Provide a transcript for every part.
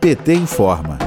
PT informa.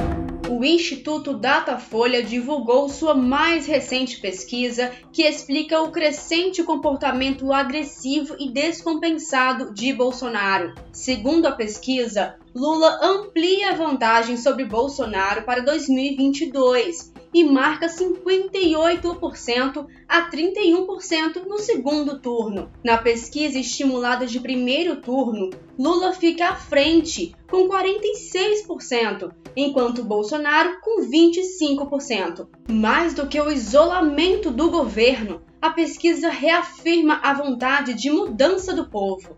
O Instituto Datafolha divulgou sua mais recente pesquisa que explica o crescente comportamento agressivo e descompensado de Bolsonaro. Segundo a pesquisa, Lula amplia a vantagem sobre Bolsonaro para 2022 e marca 58% a 31% no segundo turno. Na pesquisa estimulada de primeiro turno, Lula fica à frente, com 46%, enquanto Bolsonaro com 25%. Mais do que o isolamento do governo, a pesquisa reafirma a vontade de mudança do povo.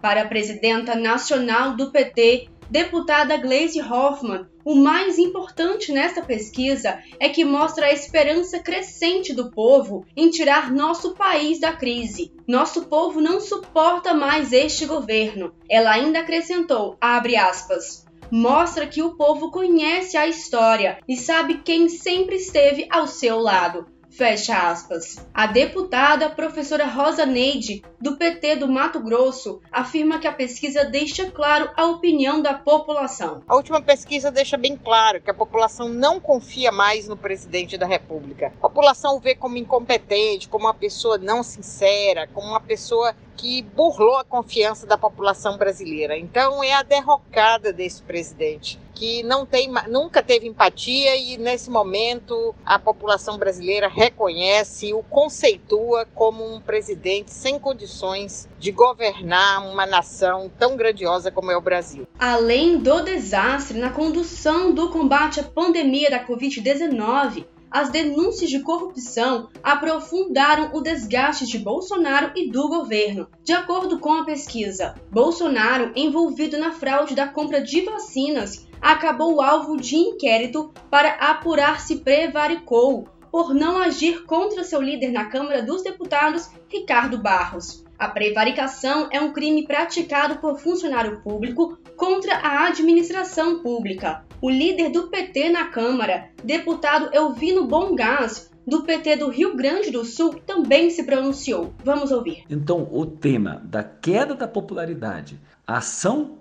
Para a presidenta nacional do PT, deputada Gleisi Hoffmann, o mais importante nesta pesquisa é que mostra a esperança crescente do povo em tirar nosso país da crise. Nosso povo não suporta mais este governo. Ela ainda acrescentou, abre aspas, mostra que o povo conhece a história e sabe quem sempre esteve ao seu lado. Fecha aspas. A deputada professora Rosa Neide, do PT do Mato Grosso, afirma que a pesquisa deixa claro a opinião da população. A última pesquisa deixa bem claro que a população não confia mais no presidente da República. A população o vê como incompetente, como uma pessoa não sincera, como uma pessoa que burlou a confiança da população brasileira. Então é a derrocada desse presidente que não tem, nunca teve empatia e nesse momento a população brasileira reconhece e o conceitua como um presidente sem condições de governar uma nação tão grandiosa como é o Brasil. Além do desastre na condução do combate à pandemia da Covid-19, as denúncias de corrupção aprofundaram o desgaste de Bolsonaro e do governo. De acordo com a pesquisa, Bolsonaro, envolvido na fraude da compra de vacinas, acabou alvo de inquérito para apurar se prevaricou por não agir contra seu líder na Câmara dos Deputados, Ricardo Barros. A prevaricação é um crime praticado por funcionário público contra a administração pública. O líder do PT na Câmara, deputado Elvino Bongás, do PT do Rio Grande do Sul, também se pronunciou. Vamos ouvir. Então, o tema da queda da popularidade, a ação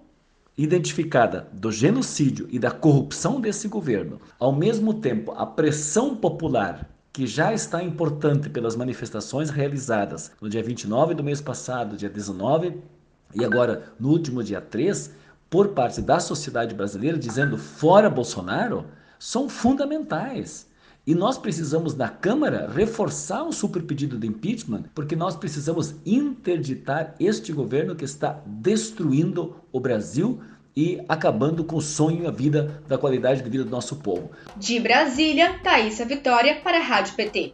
identificada do genocídio e da corrupção desse governo, ao mesmo tempo a pressão popular que já está importante pelas manifestações realizadas no dia 29 do mês passado, dia 19 e agora no último dia 3, por parte da sociedade brasileira dizendo fora Bolsonaro, são fundamentais. E nós precisamos, na Câmara, reforçar um super pedido de impeachment, porque nós precisamos interditar este governo que está destruindo o Brasil e acabando com o sonho e a vida da qualidade de vida do nosso povo. De Brasília, Thaisa Vitória para a Rádio PT.